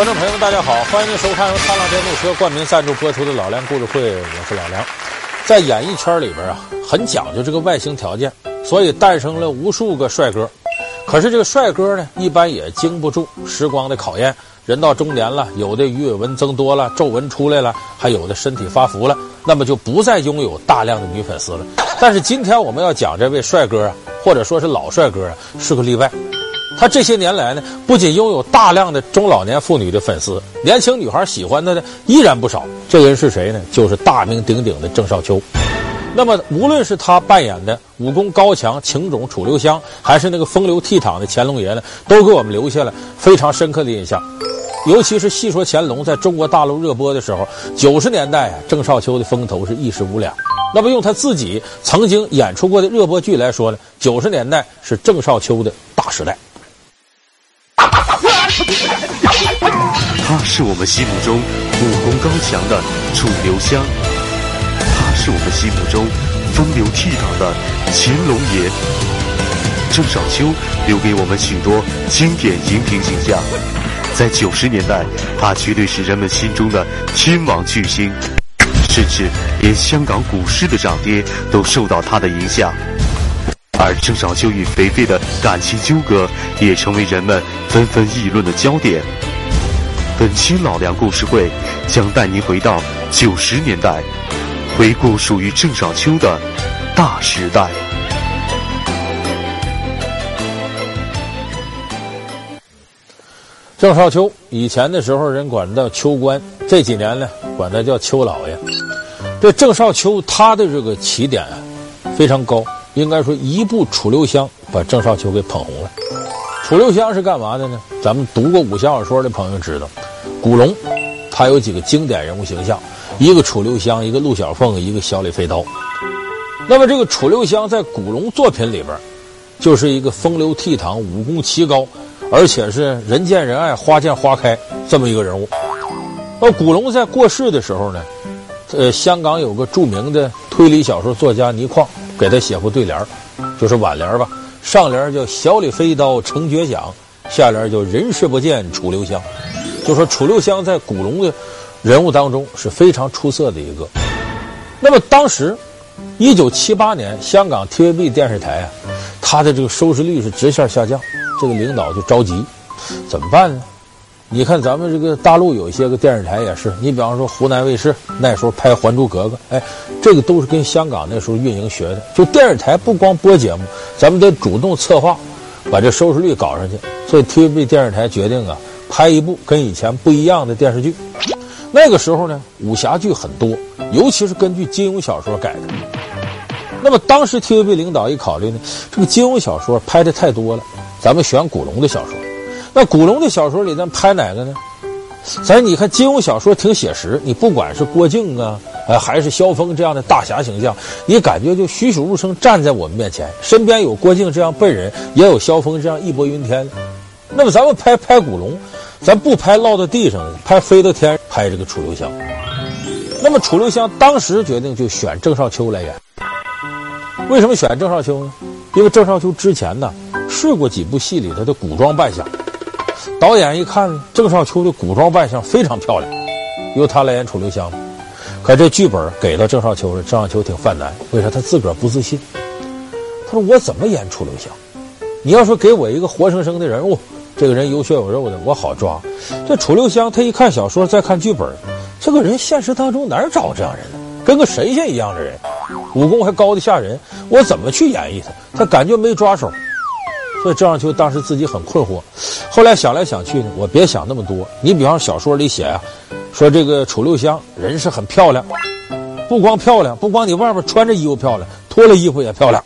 观众朋友们，大家好，欢迎您收看由灿浪电动车冠名赞助播出的《老梁故事会》，我是老梁。在演艺圈里边啊，很讲究这个外形条件，所以诞生了无数个帅哥。可是这个帅哥呢，一般也经不住时光的考验。人到中年了，有的鱼尾纹增多了，皱纹出来了，还有的身体发福了，那么就不再拥有大量的女粉丝了。但是今天我们要讲这位帅哥啊，或者说是老帅哥啊，是个例外。他这些年来呢，不仅拥有大量的中老年妇女的粉丝，年轻女孩喜欢他的依然不少。这个人是谁呢？就是大名鼎鼎的郑少秋。那么，无论是他扮演的武功高强、情种楚留香，还是那个风流倜傥的乾隆爷呢，都给我们留下了非常深刻的印象。尤其是戏说乾隆在中国大陆热播的时候，九十年代啊，郑少秋的风头是一时无两。那么，用他自己曾经演出过的热播剧来说呢，九十年代是郑少秋的大时代。他是我们心目中武功高强的楚留香，他是我们心目中风流倜傥的乾隆爷。郑少秋留给我们许多经典荧屏形象，在九十年代，他绝对是人们心中的天王巨星，甚至连香港股市的涨跌都受到他的影响。而郑少秋与肥肥的感情纠葛也成为人们纷纷议论的焦点。本期老梁故事会将带您回到九十年代，回顾属于郑少秋的大时代。郑少秋以前的时候人管他叫秋官，这几年呢管他叫秋老爷。这郑少秋他的这个起点啊非常高。应该说，一部《楚留香》把郑少秋给捧红了。楚留香是干嘛的呢？咱们读过武侠小说的朋友知道，古龙他有几个经典人物形象，一个楚留香，一个陆小凤，一个小李飞刀。那么这个楚留香在古龙作品里边，就是一个风流倜傥、武功奇高，而且是人见人爱、花见花开这么一个人物。而古龙在过世的时候呢，呃，香港有个著名的推理小说作家倪匡。给他写副对联就是挽联吧。上联叫“小李飞刀成绝响”，下联叫“人世不见楚留香”。就说楚留香在古龙的人物当中是非常出色的一个。那么当时，一九七八年香港 TVB 电视台啊，它的这个收视率是直线下降，这个领导就着急，怎么办呢？你看，咱们这个大陆有一些个电视台也是，你比方说湖南卫视那时候拍《还珠格格》，哎，这个都是跟香港那时候运营学的。就电视台不光播节目，咱们得主动策划，把这收视率搞上去。所以 TVB 电视台决定啊，拍一部跟以前不一样的电视剧。那个时候呢，武侠剧很多，尤其是根据金庸小说改的。那么当时 TVB 领导一考虑呢，这个金庸小说拍的太多了，咱们选古龙的小说。那古龙的小说里，咱拍哪个呢？咱你看金庸小说挺写实，你不管是郭靖啊，呃，还是萧峰这样的大侠形象，你感觉就栩栩如生站在我们面前，身边有郭靖这样笨人，也有萧峰这样义薄云天。那么咱们拍拍古龙，咱不拍落到地上，拍飞到天，拍这个楚留香。那么楚留香当时决定就选郑少秋来演。为什么选郑少秋呢？因为郑少秋之前呢试过几部戏里头的古装扮相。导演一看，郑少秋的古装扮相非常漂亮，由他来演楚留香。可这剧本给到郑少秋了，郑少秋挺犯难。为啥？他自个儿不自信。他说：“我怎么演楚留香？你要说给我一个活生生的人物，这个人有血有肉的，我好抓。这楚留香，他一看小说，再看剧本，这个人现实当中哪儿找这样人呢？跟个神仙一样的人，武功还高得吓人，我怎么去演绎他？他感觉没抓手。”所以郑少秋当时自己很困惑，后来想来想去呢，我别想那么多。你比方小说里写啊，说这个楚留香人是很漂亮，不光漂亮，不光你外边穿着衣服漂亮，脱了衣服也漂亮。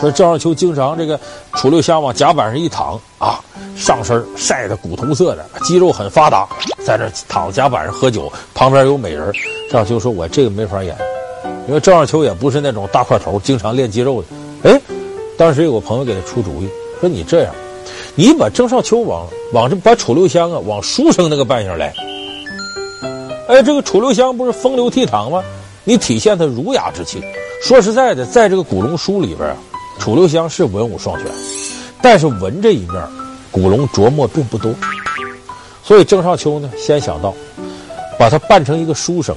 所以郑少秋经常这个楚留香往甲板上一躺啊，上身晒得古铜色的，肌肉很发达，在那躺甲板上喝酒，旁边有美人。郑少秋说：“我这个没法演，因为郑少秋也不是那种大块头，经常练肌肉的。”哎，当时有个朋友给他出主意。说你这样，你把郑少秋往往这把楚留香啊往书生那个扮相来。哎，这个楚留香不是风流倜傥吗？你体现他儒雅之气。说实在的，在这个古龙书里边啊，楚留香是文武双全，但是文这一面，古龙琢磨并不多。所以郑少秋呢，先想到把他扮成一个书生，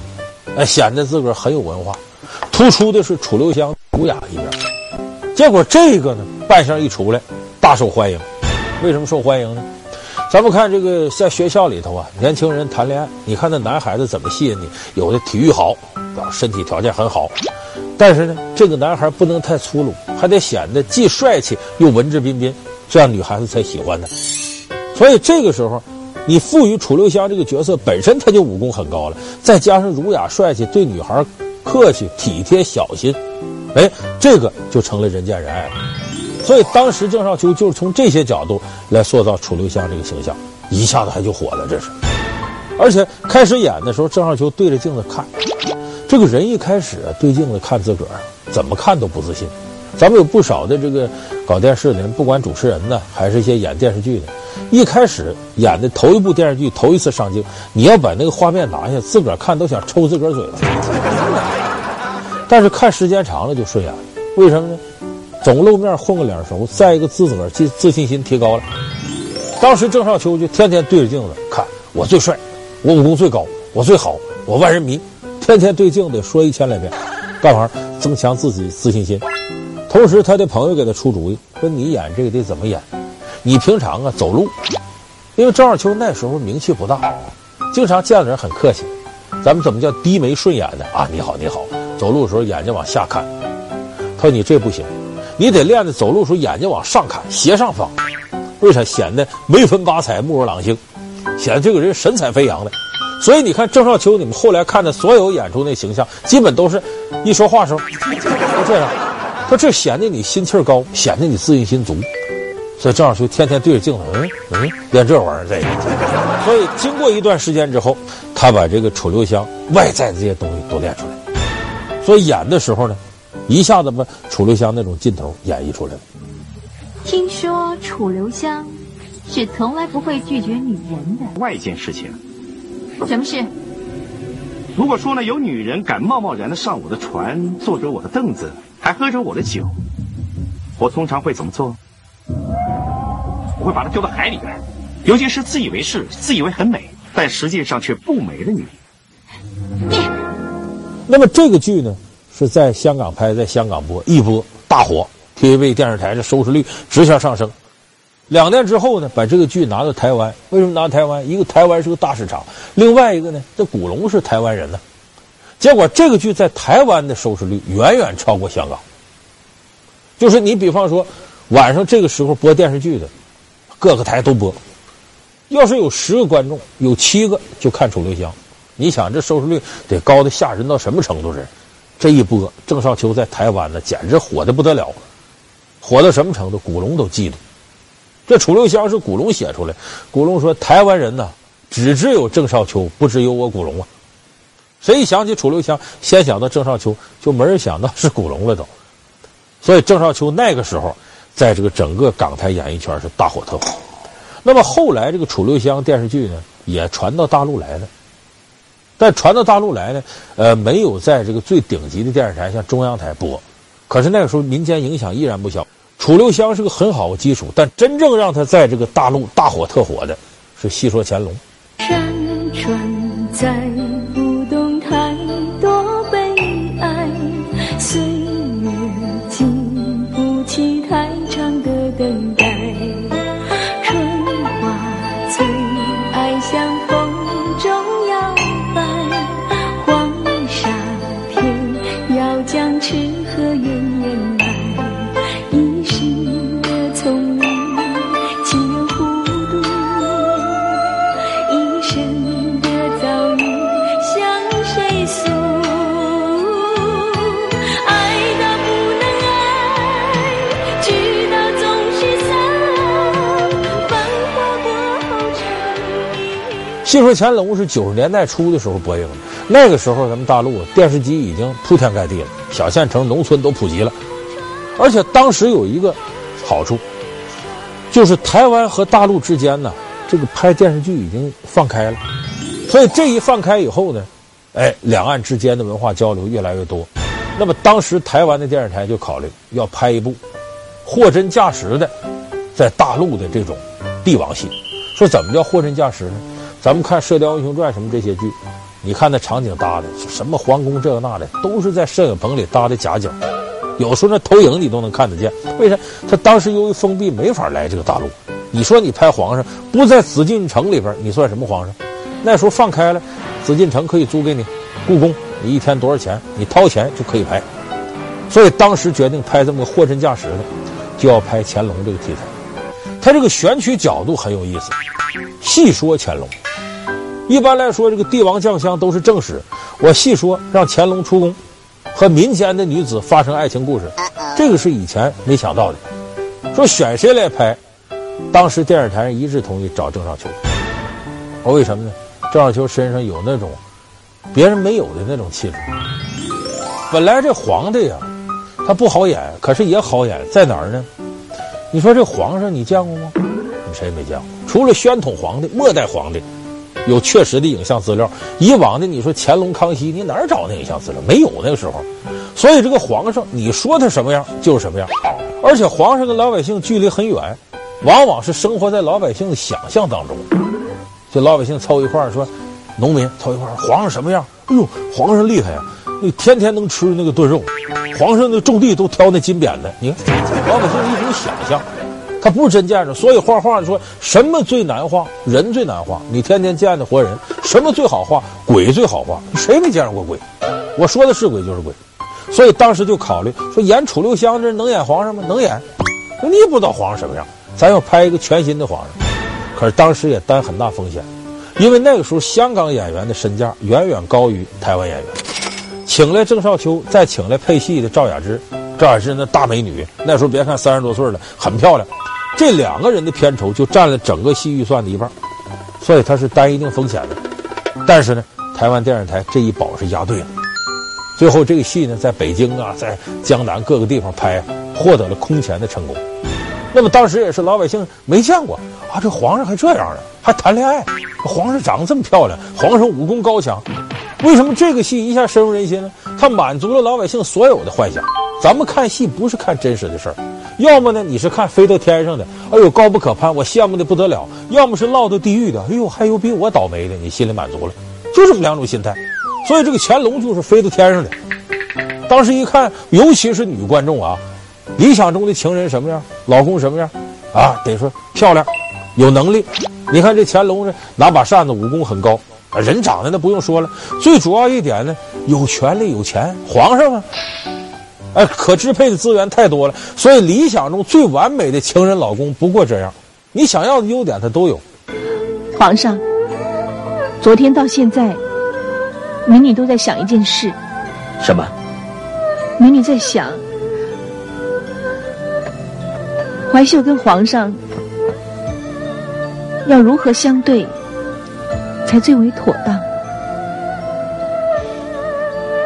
哎，显得自个儿很有文化。突出的是楚留香儒雅一面。结果这个呢，扮相一出来，大受欢迎。为什么受欢迎呢？咱们看这个在学校里头啊，年轻人谈恋爱，你看那男孩子怎么吸引你？有的体育好，身体条件很好，但是呢，这个男孩不能太粗鲁，还得显得既帅气又文质彬彬，这样女孩子才喜欢他。所以这个时候，你赋予楚留香这个角色本身他就武功很高了，再加上儒雅帅气，对女孩客气体贴小心，哎，这个就成了人见人爱了。所以当时郑少秋就是从这些角度来塑造楚留香这个形象，一下子他就火了，这是。而且开始演的时候，郑少秋对着镜子看，这个人一开始对镜子看自个儿，怎么看都不自信。咱们有不少的这个搞电视的人，不管主持人呢，还是一些演电视剧的，一开始演的头一部电视剧，头一次上镜，你要把那个画面拿下，自个儿看都想抽自个儿嘴子。但是看时间长了就顺眼了，为什么呢？总露面混个脸熟，再一个自个儿自自信心提高了。当时郑少秋就天天对着镜子看，我最帅，我武功最高，我最好，我万人迷，天天对镜子说一千来遍，干嘛？增强自己自信心。同时，他的朋友给他出主意，说你演这个得怎么演？你平常啊走路，因为郑少秋那时候名气不大，经常见的人很客气，咱们怎么叫低眉顺眼的啊？你好，你好。走路的时候眼睛往下看。他说你这不行。你得练的走路时候眼睛往上看，斜上方，为啥显得眉分八彩、目若朗星，显得这个人神采飞扬的？所以你看郑少秋，你们后来看的所有演出那形象，基本都是一说话时候都这样。他这显得你心气儿高，显得你自信心足。所以郑少秋天天对着镜子，嗯嗯，练这玩意儿在。所以经过一段时间之后，他把这个楚留香外在的这些东西都练出来。所以演的时候呢。一下子把楚留香那种劲头演绎出来了。听说楚留香是从来不会拒绝女人的。外一件事情。什么事？如果说呢，有女人敢贸贸然的上我的船，坐着我的凳子，还喝着我的酒，我通常会怎么做？我会把她丢到海里边，尤其是自以为是、自以为很美，但实际上却不美的女人。你。那么这个剧呢？是在香港拍，在香港播，一播大火，TVB 电视台的收视率直线上升。两年之后呢，把这个剧拿到台湾。为什么拿台湾？一个台湾是个大市场，另外一个呢，这古龙是台湾人呢。结果这个剧在台湾的收视率远远超过香港。就是你比方说晚上这个时候播电视剧的，各个台都播。要是有十个观众，有七个就看楚留香。你想这收视率得高的吓人到什么程度？是？这一播，郑少秋在台湾呢，简直火得不得了，火到什么程度？古龙都嫉妒。这楚留香是古龙写出来，古龙说台湾人呢，只知有郑少秋，不知有我古龙啊。谁一想起楚留香，先想到郑少秋，就没人想到是古龙了都。所以郑少秋那个时候，在这个整个港台演艺圈是大火特火。那么后来这个楚留香电视剧呢，也传到大陆来了。但传到大陆来呢，呃，没有在这个最顶级的电视台，像中央台播。可是那个时候民间影响依然不小。楚留香是个很好的基础，但真正让他在这个大陆大火特火的，是戏说乾隆。山川在戏说乾隆是九十年代初的时候播映的，那个时候咱们大陆电视机已经铺天盖地了，小县城、农村都普及了。而且当时有一个好处，就是台湾和大陆之间呢，这个拍电视剧已经放开了，所以这一放开以后呢，哎，两岸之间的文化交流越来越多。那么当时台湾的电视台就考虑要拍一部货真价实的在大陆的这种帝王戏。说怎么叫货真价实呢？咱们看《射雕英雄传》什么这些剧，你看那场景搭的，什么皇宫这个那的，都是在摄影棚里搭的假景。有时候那投影你都能看得见。为啥？他当时由于封闭，没法来这个大陆。你说你拍皇上不在紫禁城里边，你算什么皇上？那时候放开了，紫禁城可以租给你，故宫你一天多少钱？你掏钱就可以拍。所以当时决定拍这么个货真价实的，就要拍乾隆这个题材。他这个选取角度很有意思，细说乾隆。一般来说，这个帝王将相都是正史，我细说让乾隆出宫，和民间的女子发生爱情故事，这个是以前没想到的。说选谁来拍？当时电视台一致同意找郑少秋。我为什么呢？郑少秋身上有那种别人没有的那种气质。本来这皇帝呀，他不好演，可是也好演，在哪儿呢？你说这皇上你见过吗？你谁也没见过？除了宣统皇帝、末代皇帝，有确实的影像资料。以往的你说乾隆、康熙，你哪儿找那影像资料？没有那个时候。所以这个皇上，你说他什么样就是什么样。而且皇上跟老百姓距离很远。往往是生活在老百姓的想象当中，就老百姓凑一块儿说，农民凑一块儿，皇上什么样？哎呦，皇上厉害呀！那天天能吃那个炖肉，皇上那种地都挑那金匾的。你看，老百姓一种想象，他不是真见着。所以画画说什么最难画？人最难画。你天天见的活人，什么最好画？鬼最好画。谁没见着过鬼？我说的是鬼就是鬼。所以当时就考虑说，演楚留香这能演皇上吗？能演。你也不知道皇上什么样。咱要拍一个全新的皇上，可是当时也担很大风险，因为那个时候香港演员的身价远远高于台湾演员。请来郑少秋，再请来配戏的赵雅芝，赵雅芝那大美女，那时候别看三十多岁了，很漂亮。这两个人的片酬就占了整个戏预算的一半，所以他是担一定风险的。但是呢，台湾电视台这一保是押对了，最后这个戏呢，在北京啊，在江南各个地方拍，获得了空前的成功。那么当时也是老百姓没见过啊，这皇上还这样呢，还谈恋爱，皇上长得这么漂亮，皇上武功高强，为什么这个戏一下深入人心呢？它满足了老百姓所有的幻想。咱们看戏不是看真实的事儿，要么呢你是看飞到天上的，哎呦高不可攀，我羡慕的不得了；要么是落到地狱的，哎呦还有比我倒霉的，你心里满足了，就这么两种心态。所以这个乾隆就是飞到天上的。当时一看，尤其是女观众啊。理想中的情人什么样？老公什么样？啊，得说漂亮，有能力。你看这乾隆这拿把扇子，武功很高，人长得那不用说了。最主要一点呢，有权利有钱，皇上啊，哎，可支配的资源太多了。所以理想中最完美的情人老公不过这样，你想要的优点他都有。皇上，昨天到现在，美女都在想一件事。什么？美女在想。怀秀跟皇上要如何相对才最为妥当？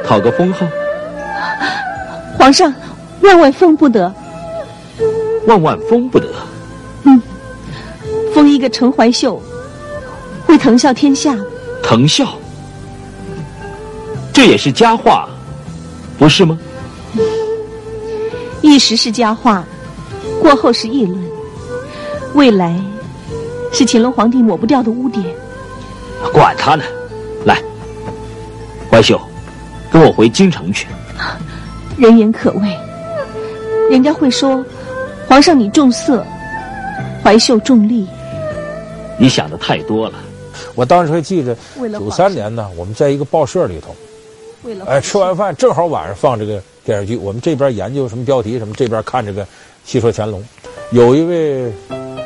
讨个封号。皇上，万万封不得。万万封不得。嗯，封一个陈怀秀，会腾笑天下。腾笑，这也是佳话，不是吗？一时是佳话。过后是议论，未来是乾隆皇帝抹不掉的污点。管他呢，来，怀秀，跟我回京城去。人言可畏，人家会说皇上你重色，怀秀重利。你想的太多了。我当时还记着，九三年呢，我们在一个报社里头，哎，吃完饭正好晚上放这个电视剧，我们这边研究什么标题什么，这边看这个。戏说乾隆，有一位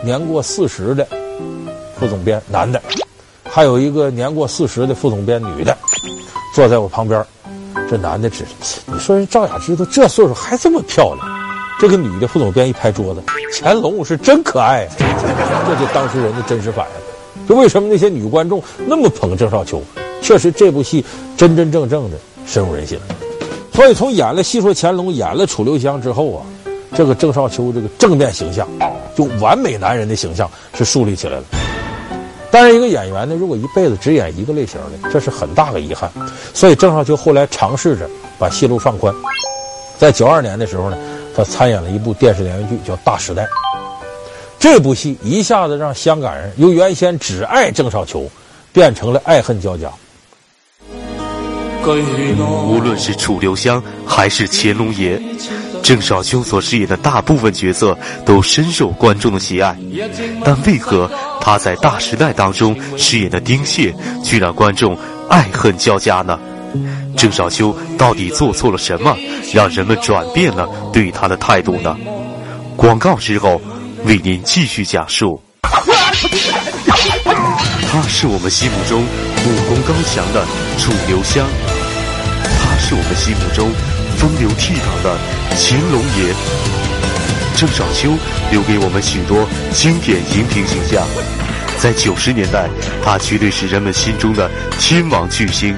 年过四十的副总编，男的，还有一个年过四十的副总编，女的，坐在我旁边。这男的指，你说人赵雅芝都这岁数还这么漂亮，这个女的副总编一拍桌子，乾隆是真可爱！这就当时人的真实反应。就为什么那些女观众那么捧郑少秋？确实这部戏真真正正的深入人心。所以从演了戏说乾隆，演了楚留香之后啊。这个郑少秋这个正面形象，就完美男人的形象是树立起来了。但是一个演员呢，如果一辈子只演一个类型的，这是很大的遗憾。所以郑少秋后来尝试着把戏路放宽，在九二年的时候呢，他参演了一部电视连续剧叫《大时代》。这部戏一下子让香港人由原先只爱郑少秋，变成了爱恨交加。无论是楚留香还是乾隆爷，郑少秋所饰演的大部分角色都深受观众的喜爱，但为何他在《大时代》当中饰演的丁蟹，却让观众爱恨交加呢？郑少秋到底做错了什么，让人们转变了对他的态度呢？广告之后，为您继续讲述。他是我们心目中武功高强的楚留香，他是我们心目中风流倜傥的乾隆爷。郑少秋留给我们许多经典荧屏形象，在九十年代，他绝对是人们心中的天王巨星。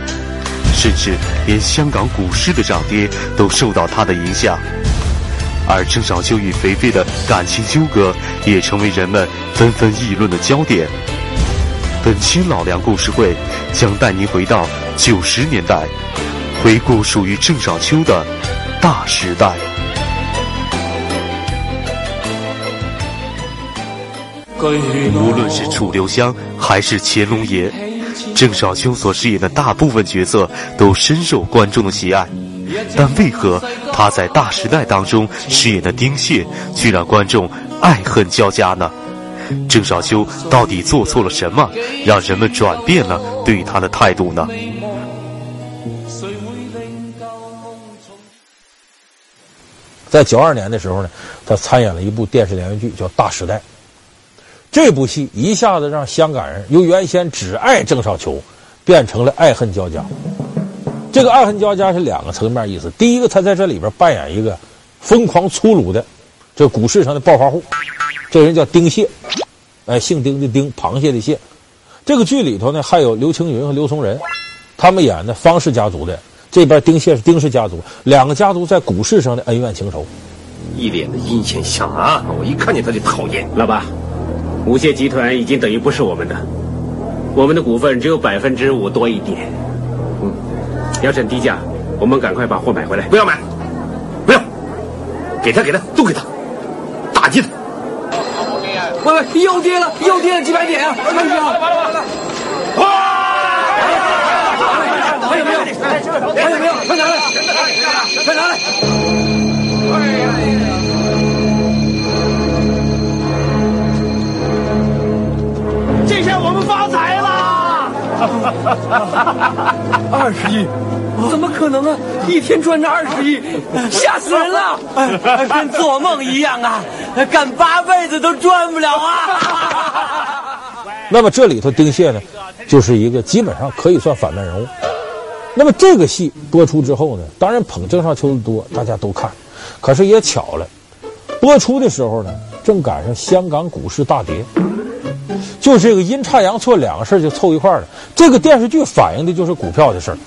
甚至连香港股市的涨跌都受到他的影响，而郑少秋与肥肥的感情纠葛也成为人们纷纷议论的焦点。本期老梁故事会将带您回到九十年代，回顾属于郑少秋的大时代。无论是楚留香还是乾隆爷。郑少秋所饰演的大部分角色都深受观众的喜爱，但为何他在《大时代》当中饰演的丁谢，却让观众爱恨交加呢？郑少秋到底做错了什么，让人们转变了对他的态度呢？在九二年的时候呢，他参演了一部电视连续剧，叫《大时代》。这部戏一下子让香港人由原先只爱郑少秋，变成了爱恨交加。这个爱恨交加是两个层面意思。第一个，他在这里边扮演一个疯狂粗鲁的这股市上的暴发户，这人叫丁谢，哎，姓丁的丁，螃蟹的蟹。这个剧里头呢，还有刘青云和刘松仁，他们演的方氏家族的。这边丁谢是丁氏家族，两个家族在股市上的恩怨情仇，一脸的阴险相啊！我一看见他就讨厌，老爸。无谢集团已经等于不是我们的，我们的股份只有百分之五多一点。嗯，要趁低价，我们赶快把货买回来。不要买，不要，给他给他都给他，打击他。喂喂，又跌了，又跌了几百点啊！看一下，完了完了完了！哇！还有没有？二十亿？怎么可能啊！一天赚这二十亿，吓死人了！跟做梦一样啊！干八辈子都赚不了啊！那么这里头丁蟹呢，就是一个基本上可以算反面人物。那么这个戏播出之后呢，当然捧郑少秋的多，大家都看。可是也巧了，播出的时候呢，正赶上香港股市大跌。就是这个阴差阳错，两个事儿就凑一块儿了。这个电视剧反映的就是股票的事儿。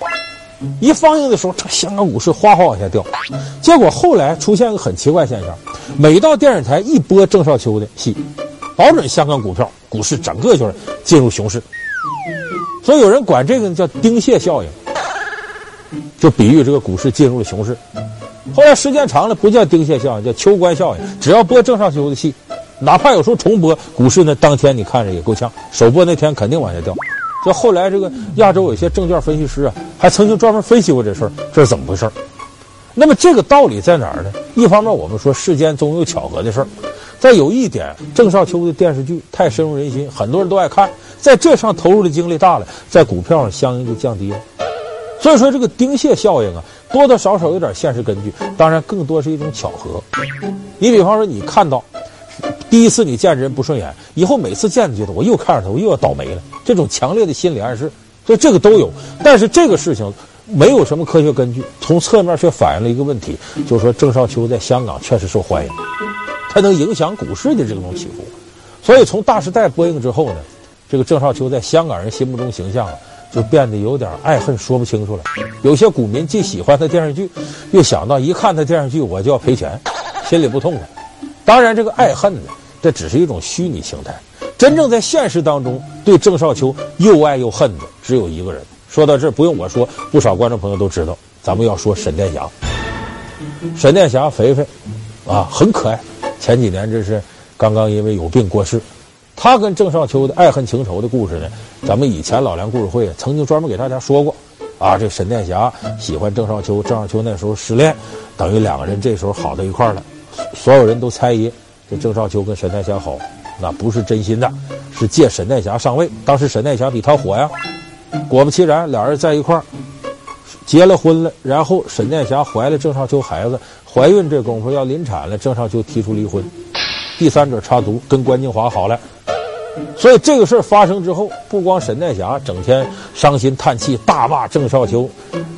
一放映的时候，这香港股市哗哗往下掉。结果后来出现一个很奇怪现象：每到电视台一播郑少秋的戏，保准香港股票股市整个就是进入熊市。所以有人管这个叫“丁蟹效应”，就比喻这个股市进入了熊市。后来时间长了，不叫“丁蟹效应”，叫“秋官效应”。只要播郑少秋的戏。哪怕有时候重播股市呢，当天你看着也够呛。首播那天肯定往下掉。就后来这个亚洲有些证券分析师啊，还曾经专门分析过这事儿，这是怎么回事儿？那么这个道理在哪儿呢？一方面我们说世间总有巧合的事儿，再有一点，郑少秋的电视剧太深入人心，很多人都爱看，在这上投入的精力大了，在股票上相应就降低了。所以说这个丁蟹效应啊，多多少少有点现实根据，当然更多是一种巧合。你比方说你看到。第一次你见人不顺眼，以后每次见你觉得我又看着他，我又要倒霉了。这种强烈的心理暗示，所以这个都有。但是这个事情没有什么科学根据，从侧面却反映了一个问题，就是说郑少秋在香港确实受欢迎，他能影响股市的这种起伏。所以从《大时代》播映之后呢，这个郑少秋在香港人心目中形象啊就变得有点爱恨说不清楚了。有些股民既喜欢他电视剧，又想到一看他电视剧我就要赔钱，心里不痛快。当然，这个爱恨呢。这只是一种虚拟形态，真正在现实当中对郑少秋又爱又恨的只有一个人。说到这儿，不用我说，不少观众朋友都知道，咱们要说沈殿霞。沈殿霞，肥肥，啊，很可爱。前几年这是刚刚因为有病过世，他跟郑少秋的爱恨情仇的故事呢，咱们以前老梁故事会曾经专门给大家说过。啊，这沈殿霞喜欢郑少秋，郑少秋那时候失恋，等于两个人这时候好到一块儿了。所有人都猜疑这郑少秋跟沈殿霞好，那不是真心的，是借沈殿霞上位。当时沈殿霞比他火呀，果不其然，俩人在一块儿结了婚了。然后沈殿霞怀了郑少秋孩子，怀孕这功夫要临产了，郑少秋提出离婚，第三者插足，跟关金华好了。所以这个事儿发生之后，不光沈殿霞整天伤心叹气，大骂郑少秋，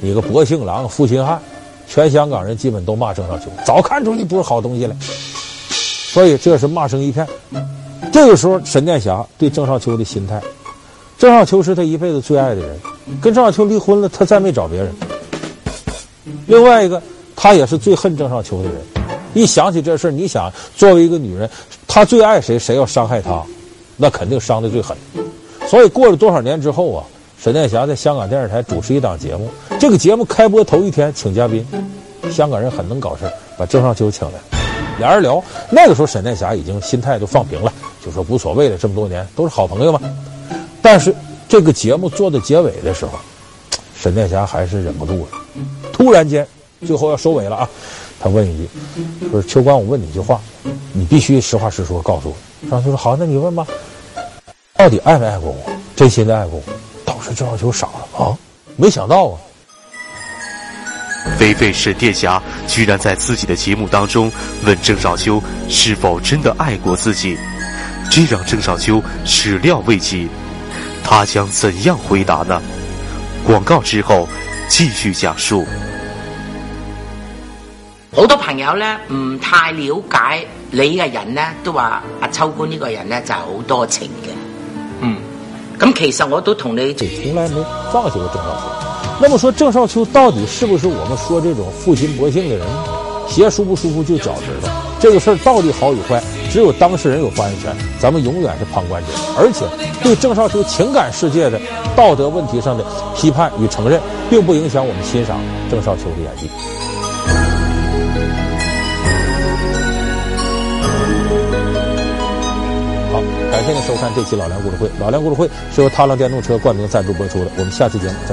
你个薄幸郎、负心汉，全香港人基本都骂郑少秋，早看出你不是好东西了。所以这是骂声一片。这个时候，沈殿霞对郑少秋的心态，郑少秋是他一辈子最爱的人，跟郑少秋离婚了，他再没找别人。另外一个，他也是最恨郑少秋的人。一想起这事儿，你想，作为一个女人，她最爱谁，谁要伤害她？那肯定伤得最狠，所以过了多少年之后啊，沈殿霞在香港电视台主持一档节目，这个节目开播头一天请嘉宾，香港人很能搞事儿，把郑少秋请来，俩人聊。那个时候沈殿霞已经心态都放平了，就说无所谓了，这么多年都是好朋友嘛。但是这个节目做到结尾的时候，沈殿霞还是忍不住了，突然间最后要收尾了啊，他问一句，说秋官，我问你一句话，你必须实话实说告诉我。郑少秋说：“好，那你问吧，到底爱没爱过我？真心的爱过我？”当时郑少秋傻了啊，没想到啊！菲菲沈殿霞居然在自己的节目当中问郑少秋是否真的爱过自己，这让郑少秋始料未及，他将怎样回答呢？广告之后继续讲述。好多朋友呢，唔太了解。你嘅人咧都话阿秋官呢个人咧就系好多情嘅，嗯，咁其实我都同你从来没放弃过郑少秋。那么说郑少秋到底是不是我们说这种负心薄幸的人？鞋舒不舒服就脚知道。这个事儿到底好与坏，只有当事人有发言权，咱们永远是旁观者。而且对郑少秋情感世界的道德问题上的批判与承认，并不影响我们欣赏郑少秋的演技。好感谢您收看这期老梁故事会。老梁故事会是由踏浪电动车冠名赞助播出的。我们下期节目再见。